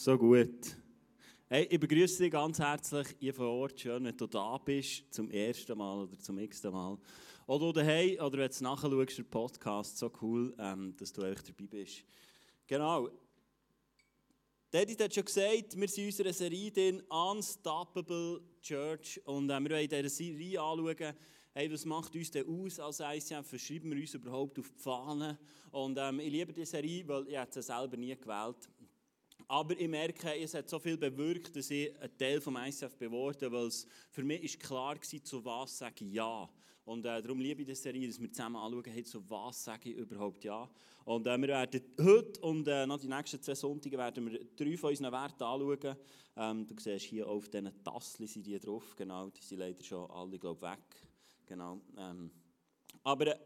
So gut. Hey, ich begrüße dich ganz herzlich hier vor Ort. Schön, wenn du da bist, zum ersten Mal oder zum x-ten Mal. Oder daheim, oder wenn du nachschaust, den Podcast. So cool, ähm, dass du echt dabei bist. Genau. Edith hat schon gesagt, wir sind in unserer Serie den Unstoppable Church und äh, wir wollen in dieser Serie anschauen, hey, was macht uns denn aus als ICF, was schreiben wir uns überhaupt auf die Fahne und ähm, ich liebe diese Serie, weil ich es selber nie gewählt aber ich merke, es hat so viel bewirkt, dass ich ein Teil vom ICF geworden weil es für mich ist klar war, zu was sage ich Ja. Und äh, darum liebe ich die Serie, dass wir zusammen anschauen, zu was sage ich überhaupt Ja. Und äh, wir werden heute und äh, noch die nächsten zwei Sonntage werden wir drei von unseren Werten anschauen. Ähm, du siehst hier auf diesen Tasseln sind die drauf, genau, die sind leider schon alle, glaube weg. Genau. Ähm, aber äh,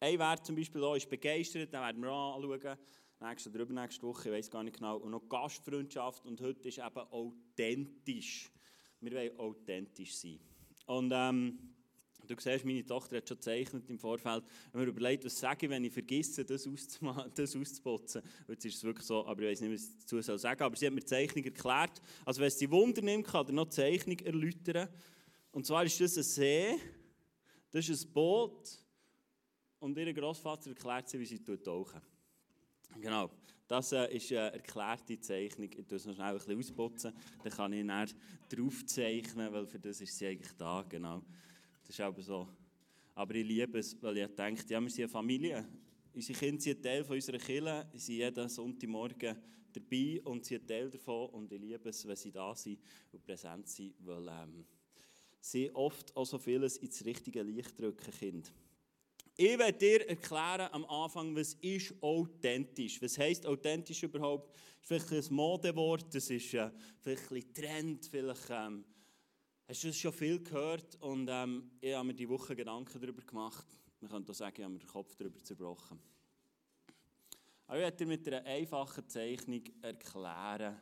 ein Wert zum Beispiel ist begeistert, den werden wir auch anschauen nächste oder übernächste Woche, ich weiß gar nicht genau. Und noch Gastfreundschaft und heute ist eben authentisch. Wir wollen authentisch sein. Und ähm, du siehst, meine Tochter hat schon gezeichnet im Vorfeld. Wenn mir überlegt, was sage ich, wenn ich vergesse, das, das auszuputzen. Jetzt ist es wirklich so, aber ich weiß nicht, was ich dazu soll sagen Aber sie hat mir die Zeichnung erklärt. Also wenn es die Wunder nimmt, kann er noch die Zeichnung erläutern. Und zwar ist das ein See, das ist ein Boot und ihr Großvater erklärt sie, wie sie tauchen. Genau, das äh, ist eine erklärte Zeichnung. Ich es noch ein bisschen ausputzen, dann kann ich drauf zeichnen, weil für das ist sie eigentlich da, genau. Das ist aber so. Aber ich liebe es, weil ich denke, ja, wir sind eine Familie. Unsere Kinder sind ein Teil von unserer Kirche, sie sind jeden Sonntagmorgen dabei und sind ein Teil davon und ich liebe es, wenn sie da sind und präsent sind, weil ähm, sie oft auch so vieles ins richtige Licht drücken, Kinder. Ich werde dir erklären am Anfang, was ist authentisch. Was heisst authentisch überhaupt? Vielleicht ein Modewort, das ist äh, vielleicht ein Trend, vielleicht ähm, hast du das schon viel gehört und ähm, ich habe mir die Woche Gedanken darüber gemacht. Man könnte auch sagen, ich habe mir den Kopf darüber zerbrochen. Aber ich werde dir mit einer einfachen Zeichnung erklären,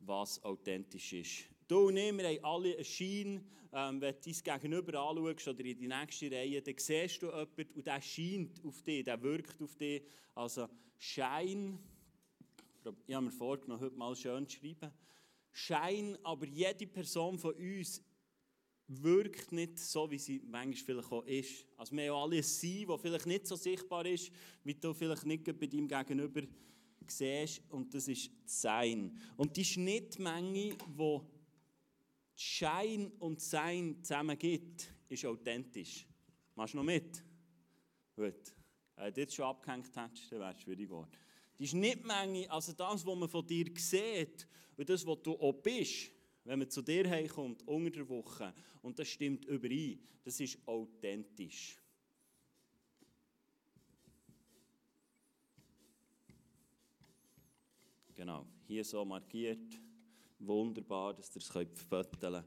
was authentisch ist. Du und ich, wir haben alle einen Schein. Ähm, wenn du dein Gegenüber anschaust oder in die nächste Reihe, dann siehst du jemanden und der scheint auf dich, der wirkt auf dich. Also Schein, ich habe mir vorgenommen, heute mal schön zu schreiben. Schein, aber jede Person von uns wirkt nicht so, wie sie manchmal vielleicht auch ist. Also wir haben alle ein Sein, das vielleicht nicht so sichtbar ist, wie du vielleicht nicht bei deinem Gegenüber siehst. Und das ist das Sein. Und die Schnittmenge, die Schein und Sein zusammen gibt, ist authentisch. Machst du noch mit? Gut. Wenn du jetzt schon abgehängt hättest, dann wäre es schwierig geworden. Die Schnittmenge, also das, was man von dir sieht und das, was du auch bist, wenn man zu dir heimkommt, unter der Woche, und das stimmt überein, das ist authentisch. Genau, hier so markiert. Wunderbar, dass ihr es fotografieren könnt. Ihr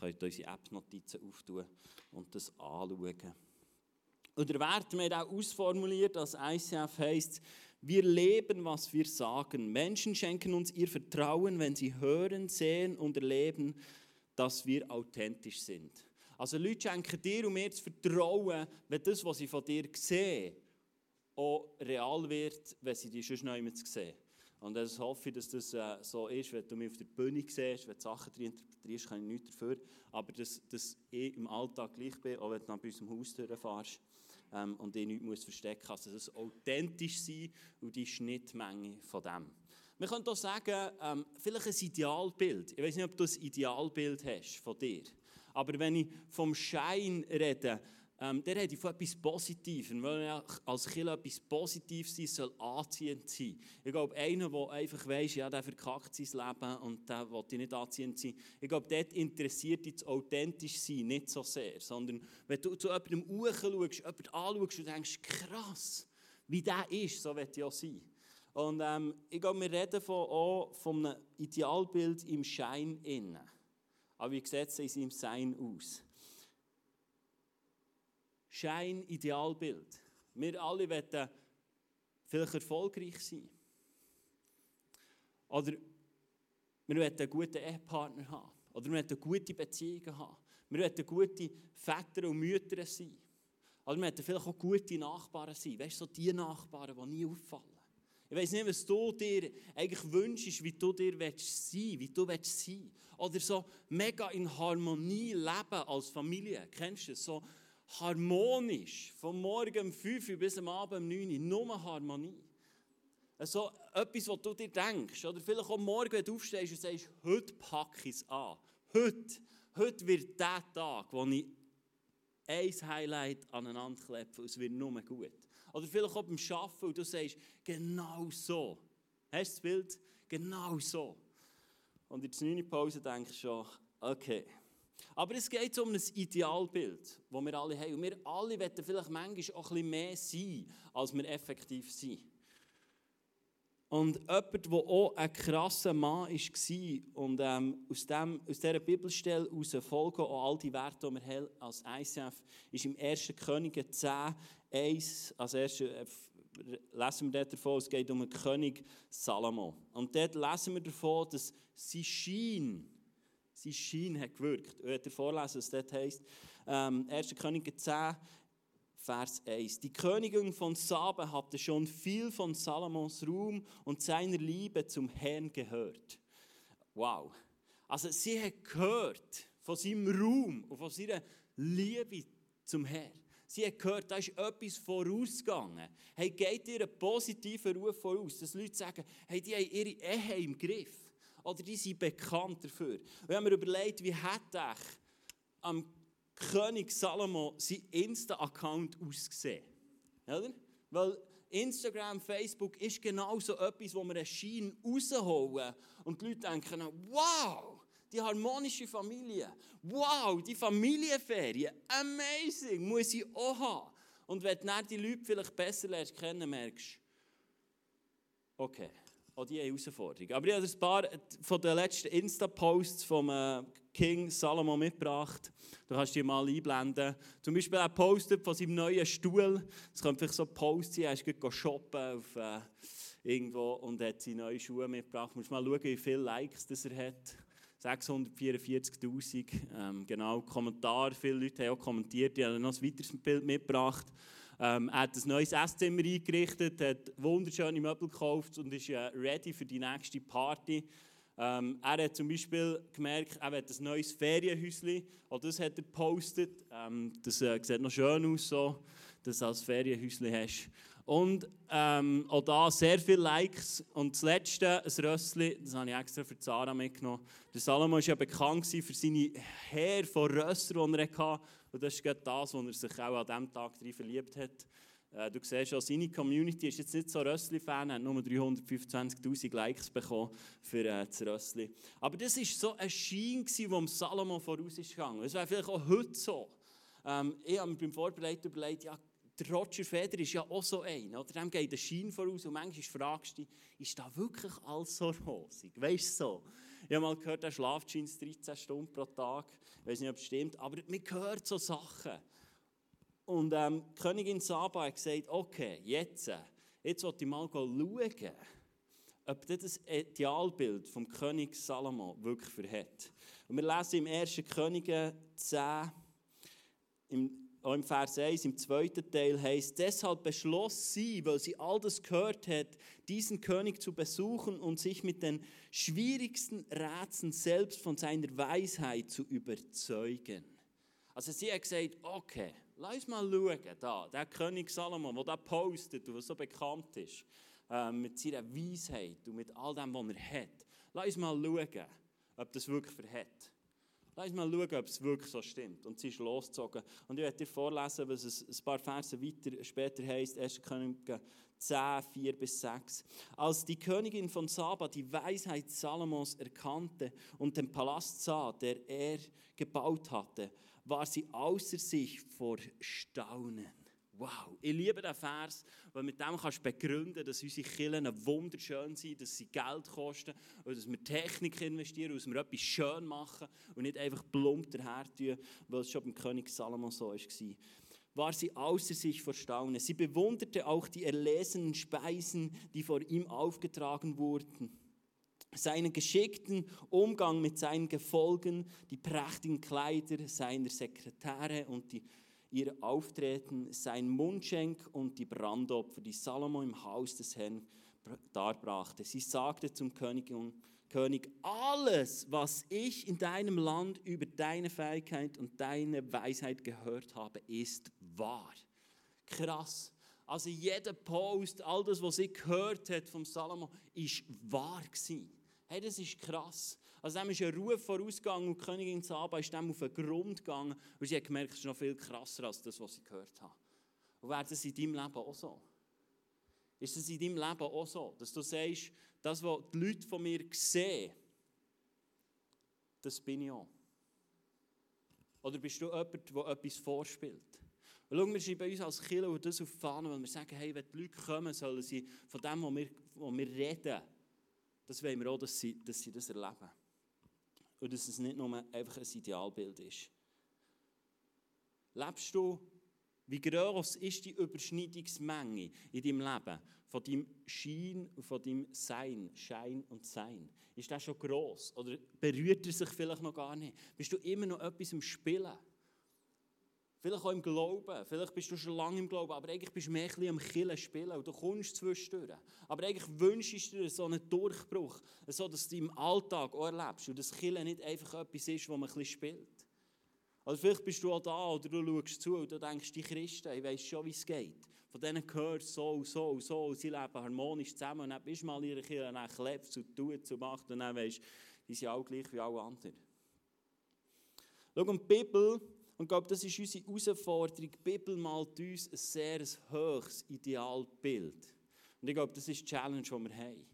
könnt unsere App-Notizen auftun und das anschauen. Und der Wert, wir auch ausformuliert als ICF heisst, wir leben, was wir sagen. Menschen schenken uns ihr Vertrauen, wenn sie hören, sehen und erleben, dass wir authentisch sind. Also Leute schenken dir und mir das Vertrauen, wenn das, was sie von dir sehen, auch real wird, wenn sie dich schon nicht mehr sehen. Und das hoffe dass das äh, so ist, wenn du mich auf der Bühne siehst, wenn du Sachen drin interpretierst, kann ich nichts dafür. Aber dass, dass ich im Alltag gleich bin, auch wenn du bei unserem Haus durchfährst ähm, und ich nichts muss verstecken muss, also dass es authentisch sein und die Schnittmenge von dem. Man könnte auch sagen, ähm, vielleicht ein Idealbild. Ich weiß nicht, ob du ein Idealbild hast von dir. Aber wenn ich vom Schein rede, ähm, der redet von etwas Positivem. Wenn er als Kind etwas Positives sein soll anziehend sein. Ich glaube, einer, der einfach weiss, ja, der verkackt sein Leben und der will nicht anziehend sein. Ich glaube, dort interessiert dich das authentisch sein nicht so sehr. Sondern wenn du zu jemandem hochschaust, jemanden anschaust und denkst, krass, wie der ist, so wird auch sein. Und ähm, ich glaube, wir reden von, auch von einem Idealbild im Schein innen. Aber wie sieht es in seinem Sein aus? Schein, Idealbild. Wir alle wollen vielleicht erfolgreich sein. Oder wir wollen einen guten Ehepartner haben. Oder wir wollen gute Beziehungen haben. Wir wollen gute Väter und Mütter sein. Oder wir wollen vielleicht auch gute Nachbarn sein. Weißt du, so die Nachbarn, die nie auffallen. Ich weiß nicht, was du dir eigentlich wünschst, wie du dir sein wie du willst sein Oder so mega in Harmonie leben als Familie. Kennst du das? So harmonisch, vom Morgen um 5 Uhr bis am Abend um 9 Uhr, nur Harmonie. So etwas, was du dir denkst. Oder vielleicht auch morgen, wenn du aufstehst und sagst, heute packe ich es an. Heute, heute wird der Tag, wo ich ein Highlight aneinander klebe und es wird nur gut. Oder vielleicht auch beim Arbeiten und du sagst, genau so. Hast du das Bild? Genau so. Und in der 9. Pause denkst du schon, okay. Aber es geht um ein Idealbild, das wir alle haben. Und wir alle wollen vielleicht manchmal auch bisschen mehr sein, als wir effektiv sind. Und jemand, der auch ein krasser Mann war und ähm, aus, dem, aus dieser Bibelstelle heraus folgen auch all die Werte, die wir als ICF ist im 1. Könige 10, 1, als erstes äh, lesen wir davon, es geht um den König Salomo. Und dort lesen wir davon, dass sein Schein, sein Schein hat gewirkt. Ich werde vorlesen, was dort heisst. Ähm, 1. Könige 10, Vers 1. Die Königin von Saba hatte schon viel von Salomons Ruhm und seiner Liebe zum Herrn gehört. Wow. Also sie hat gehört von seinem Ruhm und von seiner Liebe zum Herrn. Sie hat gehört, da ist etwas vorausgegangen. Hey, geht ihr einen positiven Ruf voraus, dass Leute sagen, hey, die haben ihre Ehe im Griff. Oder die sind bekannt dafür. Wir haben mir überlegt, wie hätte ich am König Salomo sein Insta-Account ausgesehen. Oder? Weil Instagram, Facebook ist genau so etwas, wo wir einen Schein rausholen und die Leute denken, wow, die harmonische Familie, wow, die Familienferien, amazing, muss ich auch haben. Und wenn du die Leute vielleicht besser lernst kennen, merkst okay, auch die Herausforderung. Aber ich habe ein paar von den letzten Insta-Posts vom äh, King Salomo mitgebracht. Du kannst die mal einblenden. Zum Beispiel er postet von seinem neuen Stuhl. Das könnte vielleicht so ein Post sein. Er ist gerade shoppen auf äh, irgendwo und hat seine neuen Schuhe mitgebracht. Du musst mal schauen, wie viele Likes das er hat. 644'000. Ähm, genau, Kommentar. Viele Leute haben auch kommentiert. Die haben noch ein weiteres Bild mitgebracht. Ähm, er hat ein neues Esszimmer eingerichtet, hat wunderschöne Möbel gekauft und ist äh, ready für die nächste Party. Ähm, er hat zum Beispiel gemerkt, er hat ein neues Ferienhäuschen, auch das hat er gepostet. Ähm, das äh, sieht noch schön aus, so, dass du als Ferienhäuschen hast. Und ähm, auch da sehr viele Likes. Und das letzte, ein Rössli, das habe ich extra für Zara mitgenommen. Der Salomo war ja bekannt für seine Heer von Rössern, die er hatte. Und das ist gerade das, was er sich auch an diesem Tag drin verliebt hat. Äh, du siehst schon, seine Community ist jetzt nicht so Rössli-Fan, hat nur 325'000 Likes bekommen für äh, das Rössli. Aber das war so ein Schein, der dem Salomo voraus ist gegangen. Es wäre vielleicht auch heute so. Ähm, ich habe mir beim Vorbereiten überlegt, ja, der Roger Federer ist ja auch so ein, oder? Dem geht der Schein voraus und manchmal fragst du dich, ist da wirklich alles so rosig? Weißt du so? Ich habe mal gehört, er schlaft 13 Stunden pro Tag. Ich weiß nicht, ob es stimmt, aber man hört so Sachen. Und ähm, die Königin Saba hat gesagt, okay, jetzt, jetzt will ich mal schauen, ob das Idealbild vom König Salomo wirklich verhält. Und wir lesen im 1. Könige 10, im, auch im Vers 1, im zweiten Teil heißt, deshalb beschloss sie, weil sie all das gehört hat, diesen König zu besuchen und sich mit den schwierigsten Rätseln selbst von seiner Weisheit zu überzeugen. Also sie hat gesagt, okay, Lass mal schauen, da, der König Salomo, der da postet und so bekannt ist, äh, mit seiner Weisheit und mit all dem, was er hat. Lass mal schauen, ob das wirklich verhält. Lass mal schauen, ob es wirklich so stimmt. Und sie ist losgezogen. Und ich werde dir vorlesen, was es ein paar Verse weiter später heißt, 1. König 10, 4 bis 6. Als die Königin von Saba die Weisheit Salomos erkannte und den Palast sah, der er gebaut hatte, war sie außer sich vor Staunen. Wow, ich liebe diesen Vers, weil mit dem kannst du begründen, dass unsere Kirchen wunderschön sind, dass sie Geld kosten und dass wir Technik investieren, dass wir etwas schön machen und nicht einfach plump daher tun, weil es schon beim König Salomo so war. War sie außer sich vor Staunen. Sie bewunderte auch die erlesenen Speisen, die vor ihm aufgetragen wurden seinen geschickten Umgang mit seinen Gefolgen, die prächtigen Kleider seiner Sekretäre und die, ihr Auftreten, sein Mundschenk und die Brandopfer, die Salomo im Haus des Herrn darbrachte. Sie sagte zum König, König, alles, was ich in deinem Land über deine Fähigkeit und deine Weisheit gehört habe, ist wahr. Krass. Also jeder Post, all das, was sie gehört hat vom Salomo, ist wahr gewesen. Hey, das ist krass. Also dem ist ein Ruf vorausgegangen und die Königin Saba ist dem auf den Grund gegangen und sie hat gemerkt, es ist noch viel krasser als das, was sie gehört hat. Und wäre das in deinem Leben auch so? Ist es in deinem Leben auch so, dass du sagst, das, was die Leute von mir sehen, das bin ich auch? Oder bist du jemand, der etwas vorspielt? Und schau, wir sind bei uns als Killer das auf die Fahne, weil wir sagen, hey, wenn die Leute kommen, sollen sie von dem, was wir, was wir reden, das wollen wir auch, dass sie, dass sie das erleben. Und dass es nicht nur einfach ein Idealbild ist. Lebst du, wie groß ist die Überschneidungsmenge in deinem Leben von deinem Schein und von deinem Sein, Schein und Sein? Ist das schon groß Oder berührt er sich vielleicht noch gar nicht? Bist du immer noch etwas im Spielen? Vielleicht auch im Glauben. Vielleicht bist du schon lange im Glauben, aber eigentlich bist du mehr ein am Killen spielen und du kommst zwischendurch. Aber eigentlich wünschst du dir so einen Durchbruch, so dass du im Alltag auch erlebst und das Killen nicht einfach etwas ist, wo man ein bisschen spielt. Oder vielleicht bist du auch da oder du schaust zu und du denkst, die Christen, ich weiss schon, wie es geht. Von denen gehört so, so, so, sie leben harmonisch zusammen und dann bist du mal in ihrer Kirche und dann klebst und tut und macht und dann weisst die sind auch gleich wie alle anderen. Schau, und die Bibel und ich glaube, das ist unsere Herausforderung. Die Bibel malt uns ein sehr hohes Idealbild. Und ich glaube, das ist die Challenge, die wir haben.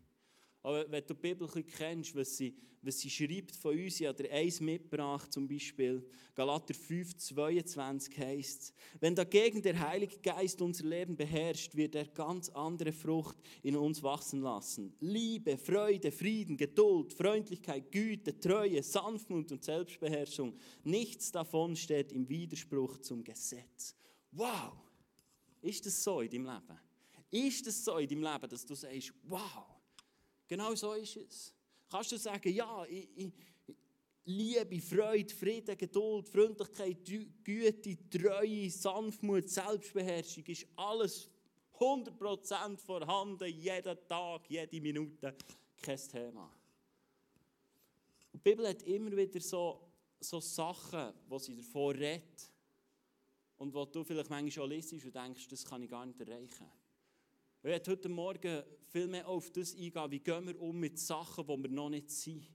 Aber wenn du die Bibel kennst, was sie, was sie schreibt von uns, ich habe eins mitgebracht, zum Beispiel Galater 5, 22 heißt wenn dagegen der Heilige Geist unser Leben beherrscht, wird er ganz andere Frucht in uns wachsen lassen. Liebe, Freude, Frieden, Geduld, Freundlichkeit, Güte, Treue, Sanftmut und Selbstbeherrschung. Nichts davon steht im Widerspruch zum Gesetz. Wow! Ist das so in deinem Leben? Ist das so in deinem Leben, dass du sagst, wow! Genau so ist es. Kannst du sagen, ja, ich, ich, Liebe, Freude, Frieden, Geduld, Freundlichkeit, Güte, Treue, Sanftmut, Selbstbeherrschung ist alles 100% vorhanden, jeden Tag, jede Minute, kein Thema. Die Bibel hat immer wieder so, so Sachen, wo sie davor redet und wo du vielleicht manchmal schon liest und denkst, das kann ich gar nicht erreichen. Ich werde heute Morgen viel mehr auf das eingehen, wie gehen wir um mit Sachen, die wir noch nicht sind.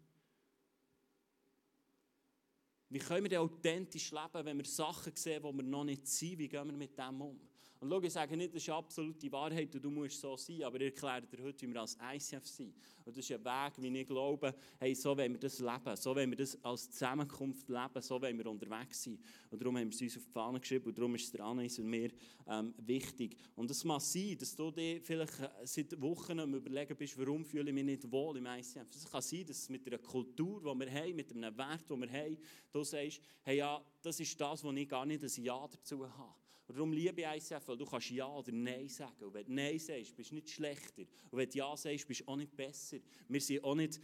Wie können wir denn authentisch leben, wenn wir Sachen sehen, die wir noch nicht sind? Wie gehen wir mit dem um? Und schau, ich sage nicht, das ist absolute Wahrheit und du musst so sein, aber ich erkläre dir heute, wie wir als ICF sind. Und das ist ein Weg, wie ich glaube, hey, so wollen wir das leben, so wollen wir das als Zusammenkunft leben, so wollen wir unterwegs sein. Und darum haben wir es uns auf die Fahne geschrieben und darum ist es der Anais und mir ähm, wichtig. Und es mag sein, dass du dir vielleicht äh, seit Wochen am überlegen bist, warum fühle ich mich nicht wohl im ICF. Es kann sein, dass es mit einer Kultur, die wir haben, mit einem Wert, den wir haben, du sagst, hey, ja, das ist das, wo ich gar nicht ein Ja dazu habe. Und darum liebe ich ICF, weil du kannst Ja oder Nein sagen. Und wenn du Nein sagst, bist du nicht schlechter. Und wenn du Ja sagst, bist du auch nicht besser. Wir sind auch nicht,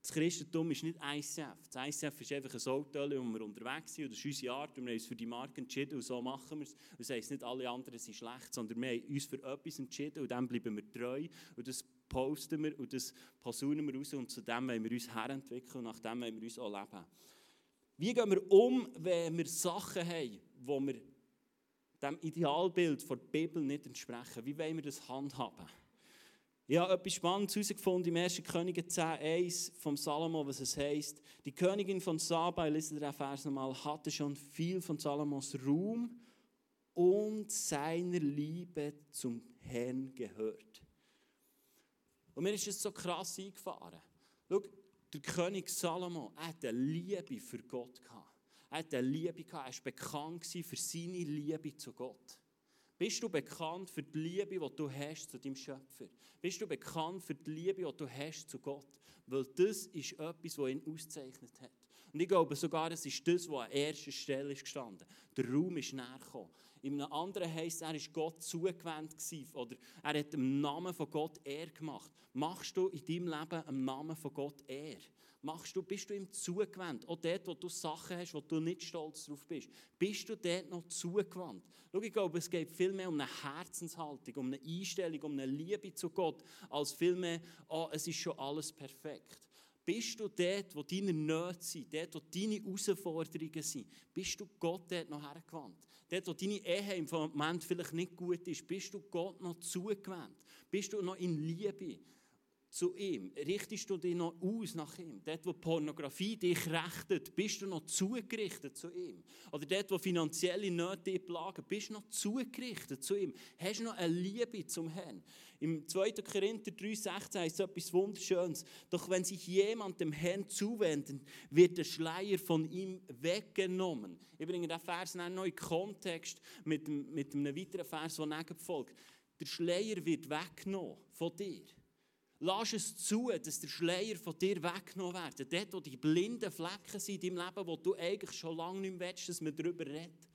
das Christentum ist nicht ICF. Das ICF ist einfach ein Auto, wo wir unterwegs sind. Und das ist unsere Art. Und wir haben uns für die Marke entschieden und so machen wir es. Das heisst nicht, alle anderen sind schlecht, sondern wir haben uns für etwas entschieden und dann bleiben wir treu. Und das posten wir und das posaunen wir raus. Und zu dem wollen wir uns herentwickeln und nach dem wollen wir uns auch leben. Wie gehen wir um, wenn wir Sachen haben, wo wir dem Idealbild der Bibel nicht entsprechen? Wie wollen wir das handhaben? Ich habe etwas Spannendes herausgefunden im 1. Könige 10,1 vom Salomo, was es heißt. Die Königin von Saba, lese den Vers nochmal, hatte schon viel von Salomos Ruhm und seiner Liebe zum Herrn gehört. Und mir ist es so krass eingefahren. Schau, der König Salomo hatte eine Liebe für Gott gehabt. Er hatte eine Liebe, er war bekannt für seine Liebe zu Gott. Bist du bekannt für die Liebe, die du hast zu deinem Schöpfer? Bist du bekannt für die Liebe, die du hast zu Gott? Weil das ist etwas, was ihn auszeichnet hat. Und ich glaube sogar, es ist das, was an erster Stelle ist gestanden. Der Raum ist näher gekommen. In einem anderen heisst es, er ist Gott zugewandt oder er hat im Namen von Gott Ehr gemacht. Machst du in deinem Leben im Namen von Gott Ehr? Machst du, bist du ihm zugewandt? Auch dort, wo du Sachen hast, wo du nicht stolz drauf bist, bist du dort noch zugewandt? Schau, ich glaube, es geht viel mehr um eine Herzenshaltung, um eine Einstellung, um eine Liebe zu Gott, als vielmehr, oh, es ist schon alles perfekt. Bist du dort, wo deine Nöte sind, dort, wo deine Herausforderungen sind, bist du Gott dort noch hergewandt? Dort, wo deine Ehe im Moment vielleicht nicht gut ist, bist du Gott noch zugewandt? Bist du noch in Liebe? Zu ihm? Richtest du dich noch aus nach ihm? Dort, wo Pornografie dich rechtet, bist du noch zugerichtet zu ihm? Oder dort, wo finanzielle Nöte dich plagen, bist du noch zugerichtet zu ihm? Hast du noch eine Liebe zum Herrn? Im 2. Korinther 3,16 heißt es etwas Wunderschönes. Doch wenn sich jemand dem Herrn zuwendet, wird der Schleier von ihm weggenommen. Ich bringe diesen Vers in einen neuen Kontext mit, mit einem weiteren Vers, der folgt. Der Schleier wird weggenommen von dir. Lass es zu, dass der Schleier von dir weggenommen wird. Dort, wo die blinden Flecken sind in deinem Leben, wo du eigentlich schon lange nicht mehr willst, dass man darüber redet.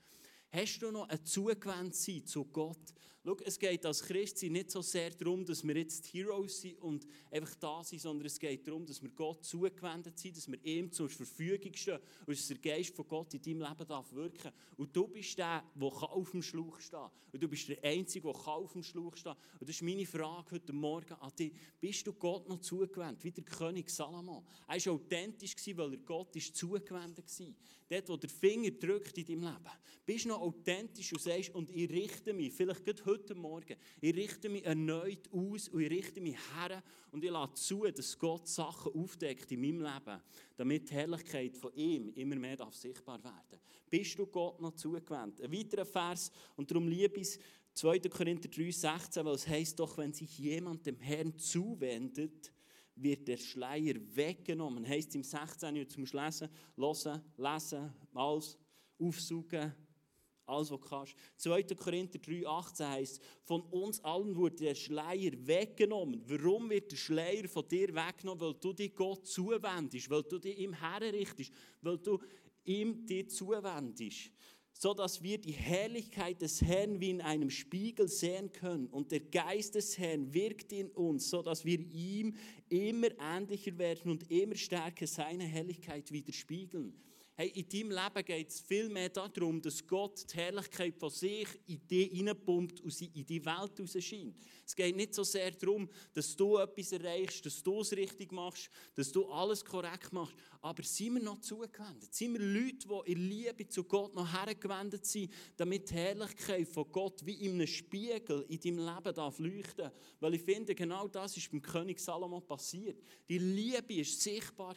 Hast du noch ein Zugewendet zu Gott? Schau, es geht als Christ nicht so sehr darum, dass wir jetzt die Heroes sind und einfach da sind, sondern es geht darum, dass wir Gott zugewendet sind, dass wir ihm zur Verfügung stehen und dass der Geist von Gott in deinem Leben darf wirken Und du bist der, der auf dem Schlauch stehen Und du bist der Einzige, der auf dem Schlauch stehen Und das ist meine Frage heute Morgen an dich. Bist du Gott noch zugewendet, wie der König Salomo? Er war authentisch, weil er Gott ist zugewendet war. Dort, wo der Finger drückt in deinem Leben. Bist du noch authentisch und sagst, und ich richte mich, vielleicht heute heute Morgen, ich richte mich erneut aus und ich richte mich her und ich lasse zu, dass Gott Sachen aufdeckt in meinem Leben, damit die Herrlichkeit von ihm immer mehr darf sichtbar werden Bist du Gott noch zugewandt? Ein weiterer Vers, und darum liebe ich es, 2. Korinther 3, 16, weil es heißt doch, wenn sich jemand dem Herrn zuwendet, wird der Schleier weggenommen. Heißt im 16. zum Lesen, hören, lesen, alles aufsuchen, alles, was du kannst. 2. Korinther 3,18 heißt, von uns allen wurde der Schleier weggenommen. Warum wird der Schleier von dir weggenommen? Weil du dich Gott zuwendest, weil du dich ihm herrichtest, weil du ihm dir zuwendest. So dass wir die Herrlichkeit des Herrn wie in einem Spiegel sehen können. Und der Geist des Herrn wirkt in uns, so dass wir ihm immer ähnlicher werden und immer stärker seine Herrlichkeit widerspiegeln. Hey, in deinem Leben geht es viel mehr darum, dass Gott die Herrlichkeit von sich in dich hineinpumpt und sie in die Welt rausscheint. Es geht nicht so sehr darum, dass du etwas erreichst, dass du es richtig machst, dass du alles korrekt machst. Aber sind wir noch zugewendet? Sind wir Leute, die in Liebe zu Gott noch hergewendet sind, damit die Herrlichkeit von Gott wie in einem Spiegel in deinem Leben darf leuchten Weil ich finde, genau das ist beim König Salomo passiert. Die Liebe war sichtbar.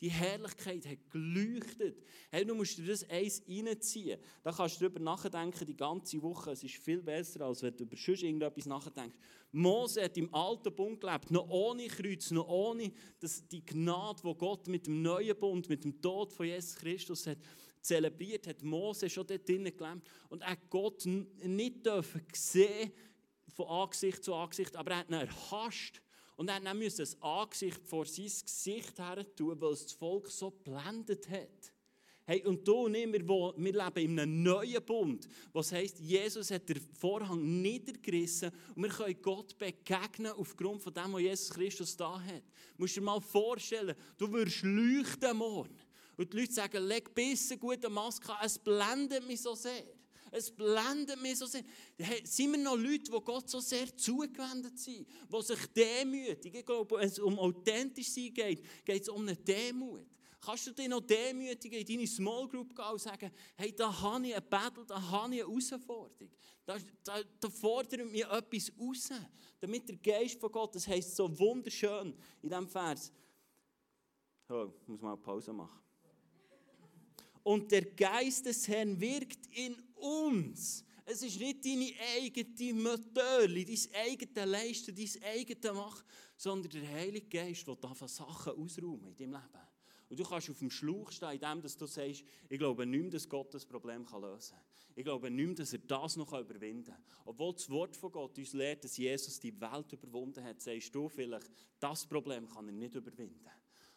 Die Herrlichkeit hat geleuchtet. Hey, du musst dir das eins reinziehen. Da kannst du darüber nachdenken die ganze Woche. Es ist viel besser, als wenn du über sonst irgendetwas nachdenkst. Mose hat im alten Bund gelebt, noch ohne Kreuz, noch ohne das, die Gnade, die Gott mit dem neuen Bund, mit dem Tod von Jesus Christus hat zelebriert, hat Mose schon dort drinnen gelebt und er Gott nicht dürfen sehen von Angesicht zu Angesicht, aber er hat ihn erhascht und er musste das Angesicht vor sein Gesicht her tun, weil es das Volk so blendet hat. Hey, und du und ich, wir, wir leben in einem neuen Bund, was heisst, Jesus hat den Vorhang niedergerissen und wir können Gott begegnen aufgrund von dem, was Jesus Christus da hat. Du musst dir mal vorstellen, du wirst leuchten morgen. Und die Leute sagen, leg besser gute Maske an, es blendet mich so sehr. Es blendet mich so sehr. Hey, sind wir noch Leute, die Gott so sehr zugewendet sind, die sich demütigen? Ich glaube, wenn es um authentisch sein geht, geht es um eine Demut. Kannst du dich noch demütigen in deine Small Group gehen und sagen, hey, da habe ich ein Battle, da habe ich eine Herausforderung. Da, da, da fordert mir etwas raus. Damit der Geist von Gott, das heisst so wunderschön in diesem Vers. Oh, ich muss mal Pause machen. Und der Geist des Herrn wirkt in uns. Es ist nicht deine eigene Methode, dein eigenes Leisten, dein eigenes Machen, sondern der Heilige Geist, der Sachen ausräumen in deinem Leben. Und du kannst auf dem Schlauch stehen, indem du sagst, ich glaube nicht mehr, dass Gott das Problem lösen kann. Ich glaube nicht mehr, dass er das noch überwinden kann. Obwohl das Wort von Gott uns lehrt, dass Jesus die Welt überwunden hat, sagst du vielleicht, das Problem kann er nicht überwinden.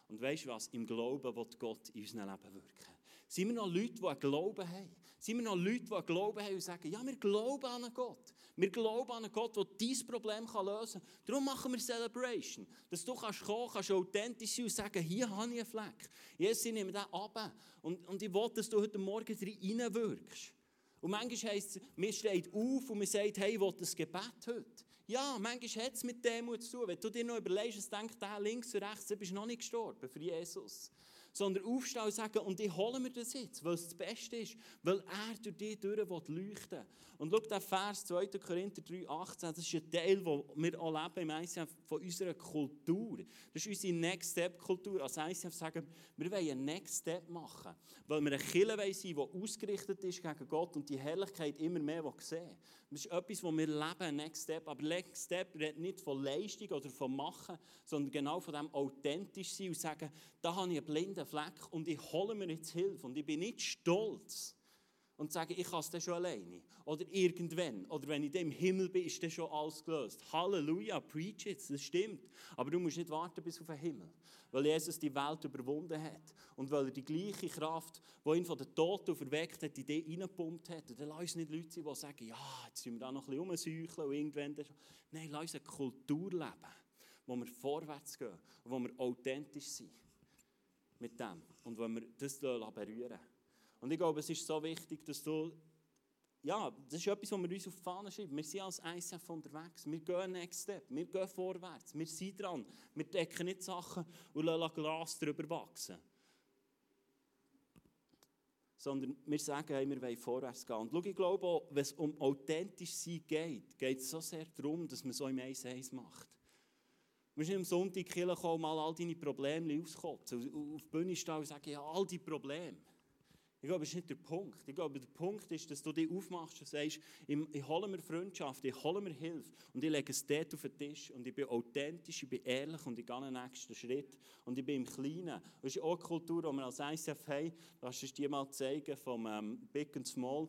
Und weißt du was? Im Glauben wird Gott in unserem Leben wirken. Sind wir noch Leute, die einen Glauben haben? Sind wir noch Leute, die einen Glauben haben und sagen, ja, wir glauben an Gott. Wir glauben an einen Gott, der dieses Problem lösen kann. Darum machen wir Celebration. Dass du kannst kommen kannst, authentisch sein und sagen, hier habe ich einen Fleck. Jesus, ich nehme den ab. Und, und ich will, dass du heute Morgen reinwirkst. Und manchmal heisst es, man steht auf und man sagt, hey, ich will das Gebet heute. Ja, manchmal hat es mit Demut zu tun. Wenn du dir noch überlegst, es denkt der links und rechts, dann bist du noch nicht gestorben für Jesus sondern aufstehen und sagen, und ich hole mir das jetzt, weil es das Beste ist, weil er durch dich durch leuchten will. Und schau, der Vers 2. Korinther 3, 18, das ist ein Teil, den wir auch leben im ICF von unserer Kultur. Das ist unsere Next Step Kultur. Als ICF sagen wir, wollen einen Next Step machen, weil wir eine Kirche sein die ausgerichtet ist gegen Gott und die Herrlichkeit immer mehr sehen Das ist etwas, wo wir leben, Next Step. Aber Next Step redet nicht von Leistung oder von Machen, sondern genau von dem authentisch sein und sagen, da habe ich einen blinden Fleck und ich hole mir jetzt Hilfe und ich bin nicht stolz und sage, ich kann es dann schon alleine. Oder irgendwann. Oder wenn ich dann im Himmel bin, ist dann schon alles gelöst. Halleluja, preach it, das stimmt. Aber du musst nicht warten bis auf den Himmel. Weil Jesus die Welt überwunden hat. Und weil er die gleiche Kraft, die ihn von den Toten verweckt hat, in die reingepumpt hat. Und dann lass uns nicht Leute sein, die sagen, ja, jetzt müssen wir da noch ein bisschen rumsäucheln und irgendwann... Nein, lass uns eine Kultur leben, wo wir vorwärts gehen und wo wir authentisch sind mit dem und wenn wir das berühren Und ich glaube, es ist so wichtig, dass du, ja, das ist etwas, was wir uns auf die Fahne schreiben. Wir sind als ICF unterwegs, wir gehen Next Step, wir gehen vorwärts, wir sind dran, wir decken nicht Sachen und lassen Glas drüber wachsen. Sondern wir sagen, hey, wir wollen vorwärts gehen. Und schau, ich glaube auch, wenn es um authentisch sein geht, geht es so sehr darum, dass man so im 1-1 macht. Du musst nicht am Sonntag in die Kirche kommen, mal all deine Probleme auskotzen, auf die Bühne stehen und sagen, ja, all die Probleme. Ich glaube, das ist nicht der Punkt. Ich glaube, der Punkt ist, dass du dich aufmachst und sagst, ich, hole mir Freundschaft, ich hole mir Hilfe und ich lege es dort auf den Tisch und ich bin authentisch, ich bin ehrlich und ich gehe den nächsten Schritt und ich bin im Kleinen. Das ist auch eine Kultur, die wir als ICF haben. Das ist dir mal zeigen vom ähm, Big and Small.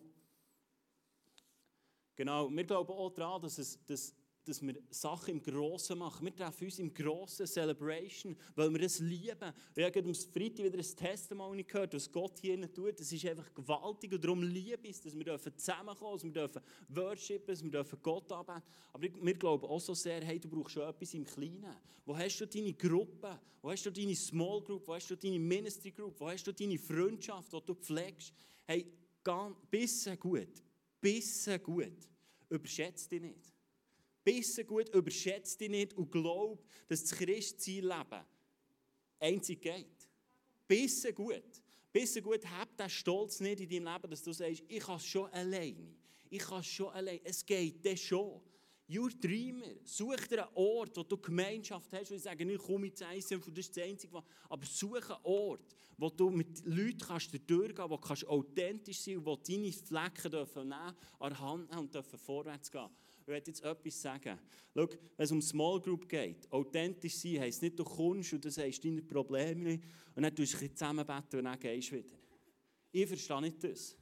Genau, wir glauben auch daran, dass es, dass dass wir Sachen im Grossen machen. Wir treffen uns im Grossen Celebration, weil wir es lieben. Ich habe am Freitag wieder ein Testimony gehört, was Gott hier tut. Das ist einfach gewaltig und darum liebe ich es, dass wir zusammenkommen dürfen, dass wir dürfen worshipen, dass wir dürfen Gott anbeten. Aber wir glauben auch so sehr, hey, du brauchst schon etwas im Kleinen. Wo hast du deine Gruppe? Wo hast du deine Small Group? Wo hast du deine Ministry Group? Wo hast du deine Freundschaft, die du pflegst? Hey, bisschen gut, bisschen gut. Überschätze dich nicht. Bisschen gut, überschätze dich nicht und glaub, dass das Christsein-Leben einzig geht. Bisschen gut. Bisschen gut, hab den Stolz nicht in deinem Leben, dass du sagst, ich kann es schon alleine. Ich kann es schon alleine. Es geht dann schon. Your Dreamer, such dir einen Ort, wo du Gemeinschaft hast, wo ich sage, ich komme ins und das ist das Einzige, aber such einen Ort, wo du mit Leuten kannst durchgehen kannst, wo du authentisch sein kannst, wo deine Flecken dürfen nehmen, an der Hand nehmen und dürfen vorwärts gehen. Ich werde jetzt etwas sagen. Schau, wenn es um Small Group geht, authentisch sein heisst nicht, du kommst und du sagst deine Probleme und dann tust du dich zusammenbeten und dann gehst du wieder. Ich verstehe nicht das.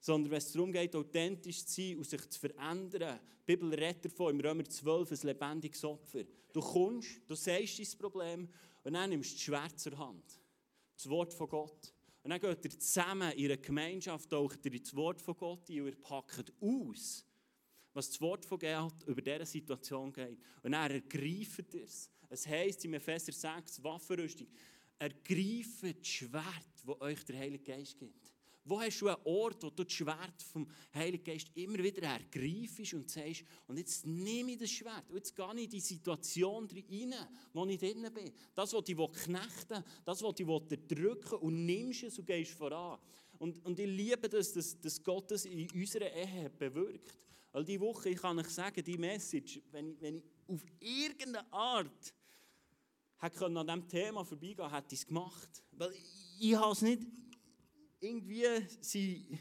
Sondern wenn es darum geht, authentisch zu sein und sich zu verändern, die Bibel redet davon, im Römer 12, ein lebendiges Opfer. Du kommst, du sagst dein Problem und dann nimmst du das Schwert zur Hand. Das Wort von Gott. Und dann geht ihr zusammen in einer Gemeinschaft, taucht ihr ins Wort von Gott ein und ihr packt aus was das Wort von Gott über diese Situation geht. Und dann ergreift es. Es heisst in Epheser 6, Waffenrüstung, ergreift das Schwert, das euch der Heilige Geist gibt. Wo hast du einen Ort, wo du das Schwert vom Heiligen Geist immer wieder ergreifst und sagst, und jetzt nehme ich das Schwert und jetzt gehe ich in die Situation rein, wo ich drin bin. Das, was ich knechten das, was ich drücken und nimmst es und gehst voran. Und, und ich liebe das, dass, dass Gott das in unserer Ehe bewirkt. Weil diese Woche, ich kann euch sagen, die Message, wenn ich, wenn ich auf irgendeine Art hätte an diesem Thema vorbeigehen hätte ich es gemacht. Weil ich habe es nicht irgendwie, sie,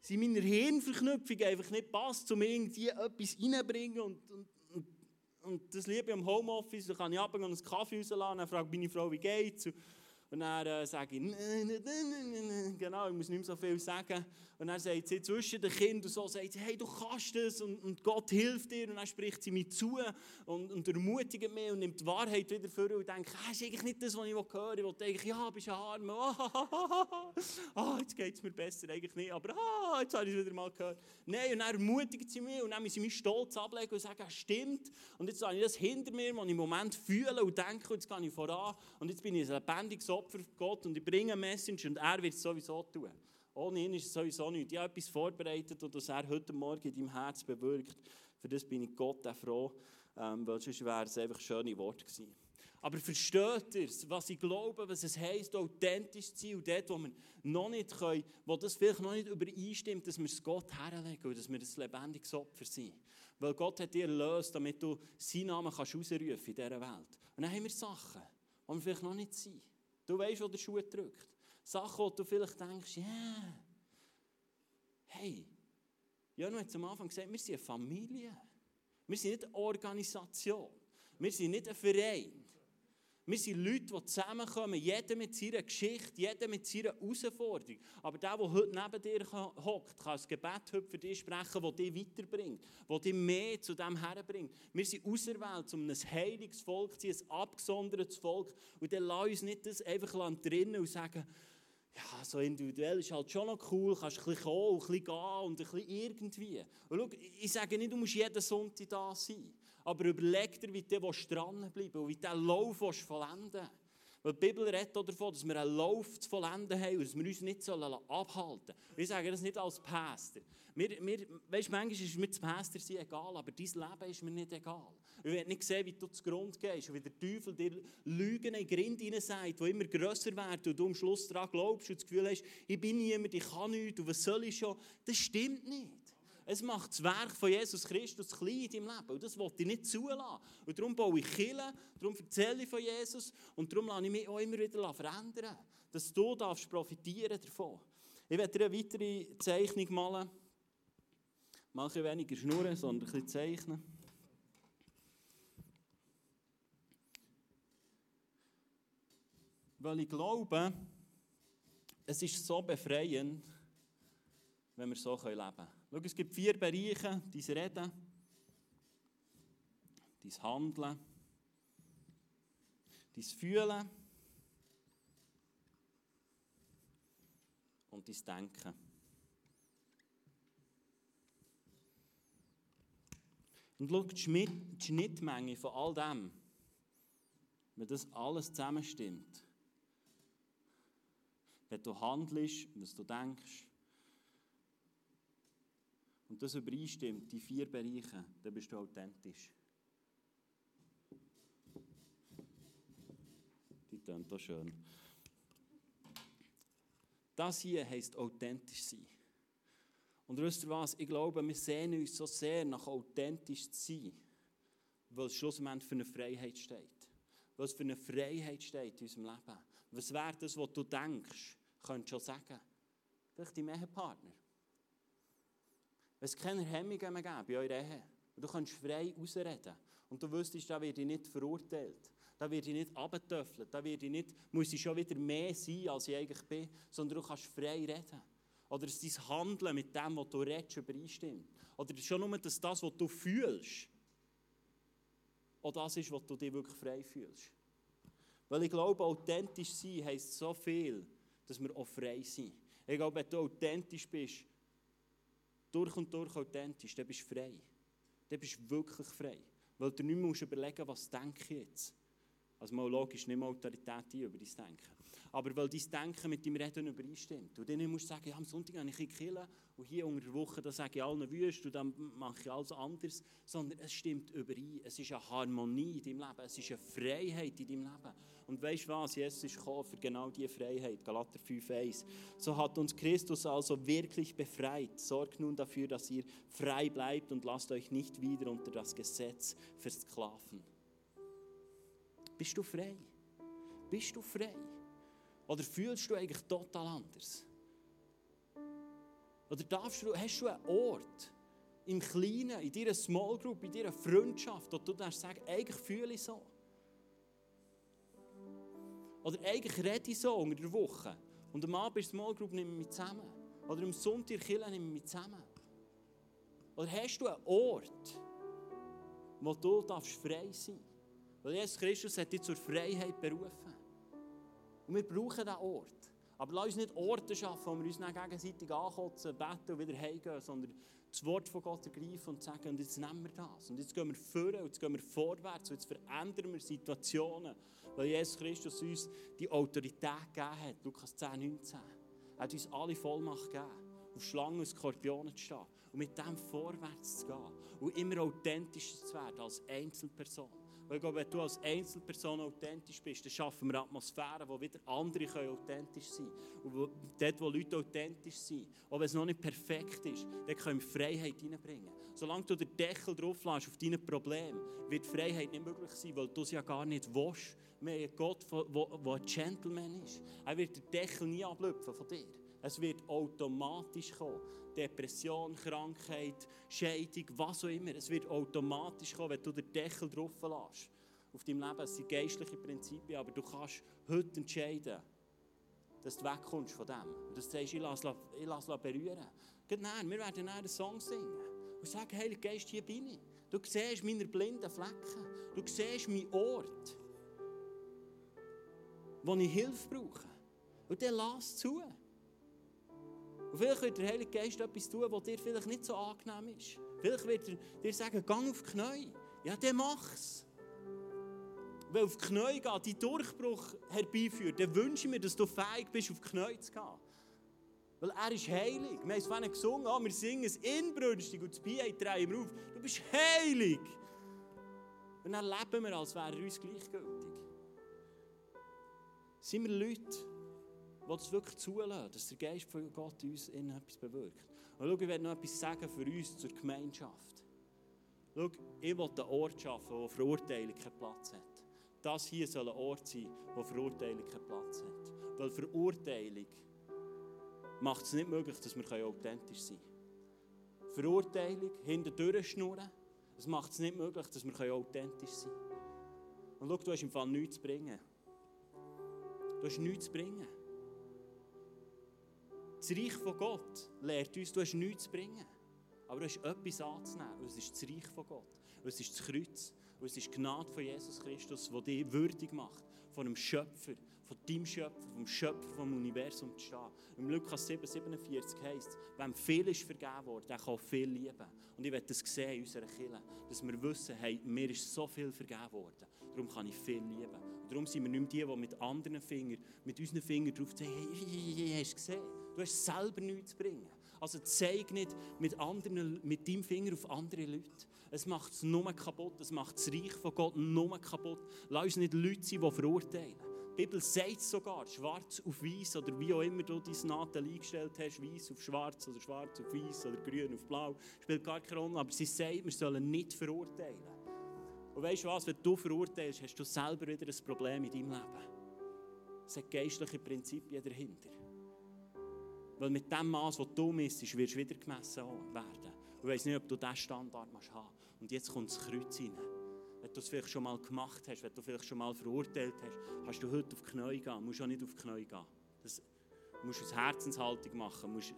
sie meiner Hirnverknüpfung einfach nicht passt, um irgendwie etwas reinzubringen und, und, und, und das liebe ich am Homeoffice, da kann ich abends einen Kaffee rauslassen, dann fragt meine Frau, wie geht's? Und, Und dann äh, sage ich, genau, ich muss nicht mehr so viel sagen. Und dann sagt sie zwischen den Kindern so, sagt sie, hey, du kannst das und, und Gott hilft dir. Und dann spricht sie mir zu und, und ermutigt mich und nimmt die Wahrheit wieder vor und denkt, ah, ist eigentlich nicht das, was ich höre. Ich wollte eigentlich, ja, bist ein Arme. Ah, oh, jetzt geht es mir besser, eigentlich nicht. Aber ah, jetzt habe ich es wieder mal gehört. Nein, und dann ermutigt sie mich und dann muss sie mich stolz ablegen und sagen, stimmt. Und jetzt habe ich das hinter mir, was ich im Moment fühle und denke, und jetzt gehe ich voran. Und jetzt bin ich ein lebendiges Opfer Gott und ich bringe eine Message und er wird es sowieso tun. Ohne ihn ist es sowieso nichts. Ich habe etwas vorbereitet und das er heute Morgen in deinem Herz bewirkt. Für das bin ich Gott auch froh, ähm, weil sonst wäre es einfach schöne Worte gewesen. Aber versteht ihr, was ich glaube, was es heisst, authentisch zu sein und dort, wo wir noch nicht können, wo das vielleicht noch nicht übereinstimmt, dass wir es Gott herlegen und dass wir ein lebendiges Opfer sind. Weil Gott hat dich erlöst, damit du seinen Namen kannst in dieser Welt. Und dann haben wir Sachen, die wir vielleicht noch nicht sind. Du weißt, wo der Schuh drückt. Sachen, wo du vielleicht denkst, ja, yeah. hey, Janu hat am Anfang gesagt, wir sind eine Familie. Wir sind nicht eine Organisation. Wir sind nicht ein Verein. Wir sind Leute, die zusammenkommen, jeder mit seiner Geschichte, jeder mit seiner Herausforderung. Aber der, der heute neben dir hockt, kann ein Gebet heute für dich sprechen, das dich weiterbringt, das dich mehr zu dem herbringt. Wir sind auserwählt, um ein heiliges Volk zu sein, ein abgesondertes Volk. Und dann lass uns nicht das einfach drinnen und sagen, ja, so individuell ist halt schon noch cool, kannst ein bisschen kommen, ein bisschen gehen und ein bisschen irgendwie. Und schau, ich sage nicht, du musst jeden Sonntag da sein. Aber überleg dir, wie du dranbleiben und wie du diesen Lauf vollenden willst. Weil die Bibel redet davon, dass wir einen Lauf zu vollenden haben und dass wir uns nicht abhalten sollen. Ich sage das nicht als Pastor. Mir, mir, weißt, manchmal ist mir das Pastor sein egal, aber dein Leben ist mir nicht egal. Ich will nicht sehen, wie du zu Grund gehst und wie der Teufel dir Lügen in den Grind hinein sagt, die immer grösser werden und du am Schluss daran glaubst und das Gefühl hast, ich bin niemand, ich kann nichts und was soll ich schon. Das stimmt nicht. Es macht das Werk von Jesus Christus klein in deinem Leben. Und das wollte ich nicht zulassen. Und darum baue ich Kirche, darum erzähle ich von Jesus und darum lasse ich mich auch immer wieder verändern. Dass du darfst profitieren davon. Ich werde dir eine weitere Zeichnung malen. Mal ein weniger schnurren, sondern ein bisschen zeichnen. Weil ich glaube, es ist so befreiend, wenn wir so leben können. Schau, es gibt vier Bereiche, dein Reden, dein Handeln, dein Fühlen und dein Denken. Und schau, die Schnittmenge von all dem, wenn das alles zusammenstimmt, wenn du handelst, was du denkst, und das übereinstimmt, die vier Bereiche, dann bist du authentisch. Die tönt auch schön. Das hier heisst authentisch sein. Und wisst ihr was? Ich glaube, wir sehen uns so sehr nach authentisch zu sein, weil es schlussendlich für eine Freiheit steht. Es für eine Freiheit steht in unserem Leben. Was wäre das, was du denkst, könntest du schon sagen. Vielleicht dein Ehepartner. Es keine Hemmungen mehr gäbe in eurer Ehe, du kannst frei ausreden und du wüsstest, da werde ich nicht verurteilt, da werde ich nicht abgetöffelt, da werde ich nicht, muss ich schon wieder mehr sein, als ich eigentlich bin, sondern du kannst frei reden. Oder dass dein Handeln mit dem, was du redest, übereinstimmt. Oder schon nur, dass das, was du fühlst, auch das ist, was du dich wirklich frei fühlst. Weil ich glaube, authentisch sein heisst so viel, dass wir auch frei sind. Ich glaube, wenn du authentisch bist, durch und durch authentisch, dann bist du frei. Dann bist du wirklich frei. Weil du nicht mehr überlegen musst, was denke ich jetzt. Also mal logisch, nicht mehr Autorität über dein Denken. Aber weil dein Denken mit deinem Reden übereinstimmt. Und dann musst du sagen, ja, am Sonntag habe ich ein Killen und hier unter der Woche da sage ich allen wüst und dann mache ich alles anders. Sondern es stimmt überein. Es ist eine Harmonie in deinem Leben. Es ist eine Freiheit in deinem Leben. Und weißt du was? Jesus ist gekommen für genau diese Freiheit. Galater 5,1. So hat uns Christus also wirklich befreit. Sorgt nun dafür, dass ihr frei bleibt und lasst euch nicht wieder unter das Gesetz versklaven. Bist du frei? Bist du frei? Oder fühlst du eigentlich total anders? Oder darfst du, hast du einen Ort im Kleinen, in deiner Small Group, in deiner Freundschaft, wo du darfst sagen, eigentlich fühle ich so? Oder eigentlich rede ich so unter der Woche. Und am Abend ist die Small Group nehmen wir mich zusammen. Oder am Sonntag in Kirche nehmen wir mich zusammen. Oder hast du einen Ort, wo du darfst frei sein darfst? Weil Jesus Christus hat dich zur Freiheit berufen. Und wir brauchen diesen Ort. Aber lass uns nicht Orte schaffen, wo wir uns dann gegenseitig ankotzen, beten und wieder heimgehen, sondern das Wort von Gott ergreifen und sagen, und jetzt nehmen wir das. Und jetzt gehen wir vor und jetzt gehen wir vorwärts und jetzt verändern wir Situationen, weil Jesus Christus uns die Autorität gegeben hat. Lukas 10, 19. Er hat uns alle Vollmacht gegeben, auf Schlangen und Skorpionen zu stehen und mit dem vorwärts zu gehen und immer authentischer zu werden als Einzelperson. Weil ich glaube, wenn du als Einzelperson authentisch bist, dann schaffen wir Atmosphären, wo wieder andere können authentisch sein können. Und dort, wo Leute authentisch sind, auch wenn es noch nicht perfekt ist, dann können wir Freiheit reinbringen. Solange du den Deckel drauf lässt auf deine Probleme, wird Freiheit nicht möglich sein, weil du es ja gar nicht willst. Wir haben einen Gott, der ein Gentleman ist. Er wird den Deckel nie ablüpfen von dir. Es wird automatisch kommen. Depression, Krankheit, Scheidung, was auch immer. Es wird automatisch kommen, wenn du den Deckel drauf lässt. Auf deinem Leben es sind geistliche Prinzipien, aber du kannst heute entscheiden, dass du wegkommst von dem. Und dass du sagst, ich lasse, ich lasse berühren. Nein, wir werden einen Song singen und sagen, Heiliger Geist, hier bin ich. Du siehst meine blinden Flecken. Du siehst meinen Ort, wo ich Hilfe brauche. Und dann lass zu. Und vielleicht wird der Heilige Geist etwas tun, was dir vielleicht nicht so angenehm ist. Vielleicht wird er dir sagen, gang auf die Knie. Ja, dann mach's. Weil auf die Knie gehen, die Durchbruch herbeiführt, dann wünsche ich mir, dass du fähig bist, auf die Knie zu gehen. Weil er ist heilig. Wir haben es gesungen, oh, wir singen es inbrünstig und das PA drehen wir auf. Du bist heilig. Und dann leben wir, als wäre er uns gleichgültig. Sind wir Leute, die das wirklich zulassen, dass der Geist von Gott uns in etwas bewirkt. Und schau, ich werde noch etwas sagen für uns zur Gemeinschaft. Schau, ich will einen Ort schaffen, wo Verurteilung keinen Platz hat. Das hier soll ein Ort sein, wo Verurteilung keinen Platz hat. Weil Verurteilung macht es nicht möglich, dass wir authentisch sein können. Verurteilung, hinter durchschnurren, das macht es nicht möglich, dass wir authentisch sein können. Und schau, du hast im Fall nichts zu bringen. Du hast nichts zu bringen. Das Reich von Gott lehrt uns, du hast nichts zu bringen. Aber du hast etwas anzunehmen. Und es ist das Reich von Gott. Und es ist das Kreuz. Und es ist die Gnade von Jesus Christus, die dich würdig macht, von einem Schöpfer, von deinem Schöpfer, vom Schöpfer vom Universum zu stehen. Im Lukas 7, 47 heisst wem viel ist vergeben worden, der kann viel lieben. Und ich werde das sehen in unserer Kirche, dass wir wissen, hey, mir ist so viel vergeben worden, darum kann ich viel lieben. Und darum sind wir nicht mehr die, die mit anderen Fingern, mit unseren Fingern drauf sagen, hey, hey, hast du gesehen? Du hast selber nichts zu bringen. Also zeig nicht mit, anderen, mit deinem Finger auf andere Leute. Es macht es nur kaputt. Es macht das Reich von Gott nur kaputt. Lass uns nicht Leute sein, die verurteilen. Die Bibel sagt sogar, schwarz auf weiß oder wie auch immer du dein Nadel eingestellt hast, weiß auf schwarz oder schwarz auf weiß oder grün auf blau, spielt gar keine Rolle. Aber sie sagt, wir sollen nicht verurteilen. Und weißt du was, wenn du verurteilst, hast du selber wieder ein Problem in deinem Leben. Es hat geistliche Prinzipien dahinter. Weil mit dem Maß, das du misst, wirst du wieder gemessen werden. Und ich weiß nicht, ob du diesen Standard musst. Und jetzt kommt das Kreuz rein. Wenn du es vielleicht schon mal gemacht hast, wenn du vielleicht schon mal verurteilt hast, kannst du heute auf die Knie gehen. Du musst auch nicht auf die Knie gehen. Das, du musst eine Herzenshaltung machen. Musst,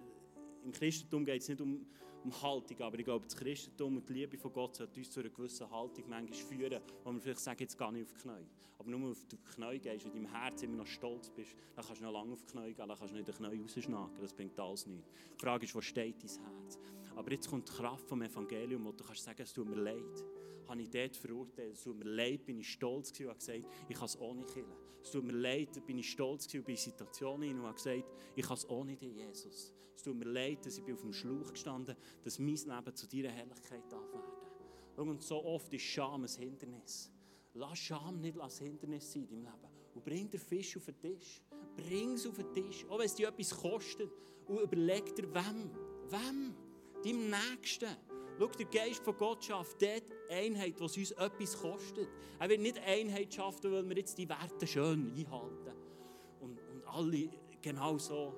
Im Christentum geht es nicht um, um Haltung, aber ich glaube, das Christentum und die Liebe von Gott sollte uns zu einer gewissen Haltung manchmal führen, wo wir vielleicht sagen, jetzt gehe ich auf die Knie. Aber nur auf die Knie gehst und in deinem Herz immer noch stolz bist, dann kannst du noch lange auf die Knie gehen, dann kannst du nicht die Knie rausschnacken, das bringt alles nichts. Die Frage ist, wo steht dein Herz? Aber jetzt kommt die Kraft vom Evangelium, wo du kannst sagen, es tut mir leid. Habe ich dort verurteilt, es tut mir leid, bin ich stolz gewesen und habe gesagt, ich kann es ohne killen. Es tut mir leid, bin ich stolz gewesen in Situationen und habe gesagt, ich kann es ohne dich, Jesus. Es tut mir leid, dass ich auf dem Schlauch gestanden bin, dass mein Leben zu deiner Herrlichkeit darf werden. Und so oft ist Scham ein Hindernis. Lass Scham nicht als Hindernis sein in deinem Leben. Und bring den Fisch auf den Tisch. Bring es auf den Tisch. Auch wenn es dir etwas kostet. Und überleg dir, wem? Wem? Deinem Nächsten. Schau, der Geist von Gott schafft dort Einheit, was uns etwas kostet. Er wird nicht Einheit schaffen, weil wir jetzt die Werte schön einhalten. Und, und alle genau so.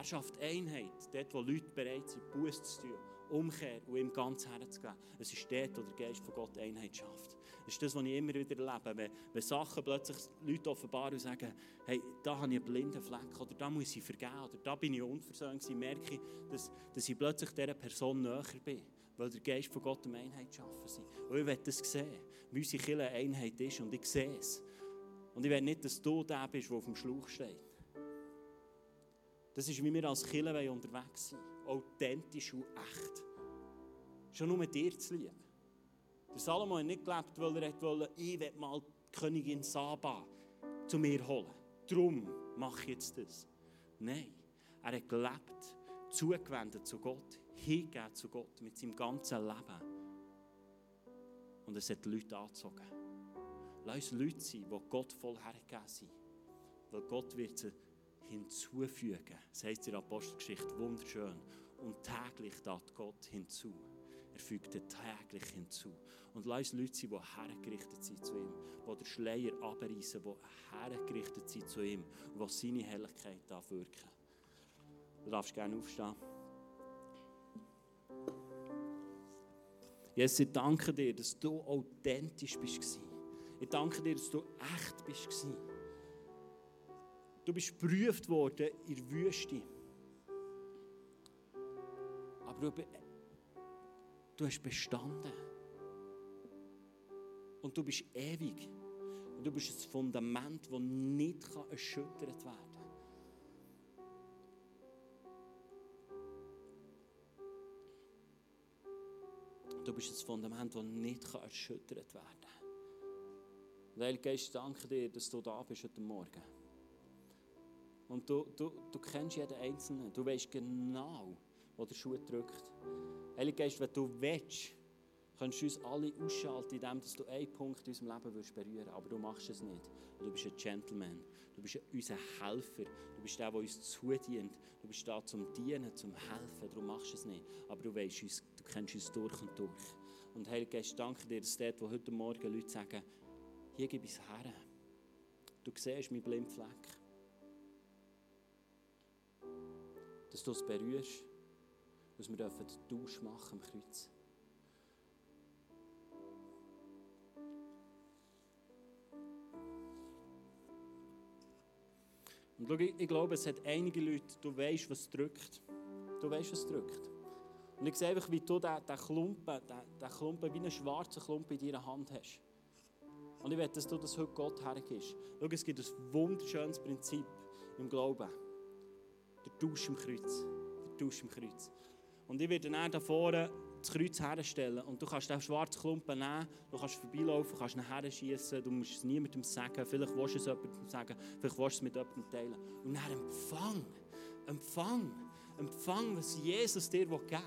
Er schafft Einheit, dort, wo Leute bereit sind, Buß zu tun, Umkehr und ihm ganz herzugeben. Es ist dort, wo der Geist von Gott Einheit schafft. Das ist das, was ich immer wieder erlebe. Wenn, wenn Sachen plötzlich Leute offenbaren und sagen, hey, da habe ich einen blinden Fleck oder da muss ich vergeben oder da bin ich unversöhnt merke ich, dass, dass ich plötzlich dieser Person näher bin, weil der Geist von Gott eine Einheit schaffen sind. Und ich will das sehen, wie unsere Kirche Einheit ist und ich sehe es. Und ich will nicht, dass du der bist, der auf dem Schlauch steht. Das ist, wie wir als Kirche unterwegs sind. Authentisch und echt. Schon nur dir zu lieben. Der Salomo hat nicht gelebt, weil er wollte, ich will mal die Königin Saba zu mir holen. Darum mache ich jetzt das. Nein, er hat gelebt, zugewendet zu Gott, hingegeben zu Gott mit seinem ganzen Leben. Und es hat Leute angezogen. Lass uns Leute sein, die Gott voll hergegeben sind. Weil Gott wird sie hinzufügen. Das heisst in der Apostelgeschichte wunderschön. Und täglich tat Gott hinzu. Er fügte täglich hinzu. Und lass uns Leute sein, die hergerichtet sind zu ihm, die den Schleier abreißen, die hergerichtet sind zu ihm und die seine Herrlichkeit wirken. Du darfst gerne aufstehen. Jesus, ich danke dir, dass du authentisch bist. Ich danke dir, dass du echt bist. Du bist geprüft worden in der Wüste. Aber du, hast bestanden. Und du bist ewig. Und du bist ein Fundament, das nicht erschüttert werden kann. Du bist ein Fundament, das nicht erschüttert werden kann. Und Heilige Geist, danke dir, dass du da bist heute Morgen. Und du, du, du kennst jeden Einzelnen. Du weißt genau, wo der Schuh drückt. Heilige Geist, wenn du willst, kannst du uns alle ausschalten, indem du einen Punkt in unserem Leben berühren willst. Aber du machst es nicht. Du bist ein Gentleman. Du bist unser Helfer. Du bist der, der uns zudient. Du bist da zum Dienen, zum Helfen. Darum machst du es nicht. Aber du weißt uns, du kennst uns durch und durch. Und Heilige Geist, danke dir, dass dort, wo heute Morgen Leute sagen, hier gebe ich es her. Du siehst meinen Blindfleck. Dass du es berührst dass wir den Tausch machen am Kreuz. Und schau, ich, glaube, es hat einige Leute, du weißt, was drückt. Du weißt, was drückt. Und ich sehe einfach, wie du diesen Klumpen, diesen Klumpen wie einen schwarzen Klumpen in deiner Hand hast. Und ich will, dass du das heute Gott hergibst. Schau, es gibt ein wunderschönes Prinzip im Glauben. Der Tausch im Kreuz. Der Tausch im Kreuz. Und ich werde dann da vorne das Kreuz herstellen. Und du kannst den schwarzen Klumpen nehmen, du kannst vorbeilaufen, kannst ihn herschießen, du musst es niemandem sagen, vielleicht willst du es jemandem sagen, vielleicht willst du es mit jemandem teilen. Und dann empfang, empfang, empfang, was Jesus dir geben will.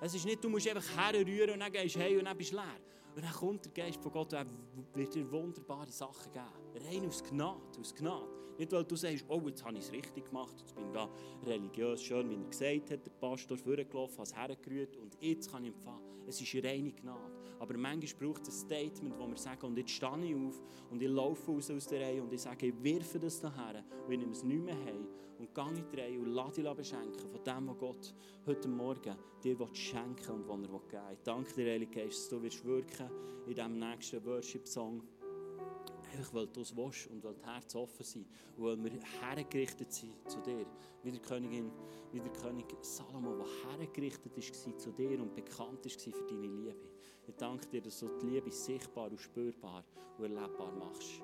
Es ist nicht, du musst einfach herrühren und dann gehst du hey und dann bist du leer. Und dann kommt der Geist von Gott und wird dir wunderbare Sachen geben. Rein aus Gnade, aus Gnade. Nicht, weil du sagst, oh, jetzt habe ich es richtig gemacht, jetzt bin ich da religiös, schön, wie er gesagt hat, der Pastor vorgelaufen, hat es hergerührt und jetzt kann ich empfangen. Es ist reine Gnade. Aber manchmal braucht es ein Statement, wo wir sagen, und jetzt stehe ich auf und ich laufe aus der Reihe und ich sage, ich wirfe das daher und ich nehme es nicht mehr heim und gehe in die Reihe und lasse dich beschenken von dem, was Gott heute Morgen dir schenken und was er geben will. Ich danke dir, Heilige Geist, dass du wirst wirken in diesem nächsten Worship-Song Einfach weil du es willst und weil die Herzen offen sind und weil wir hergerichtet sind zu dir. Wie der Königin, wie der König Salomo, der hergerichtet war zu dir und bekannt war für deine Liebe. Ich danke dir, dass du die Liebe sichtbar und spürbar und erlebbar machst.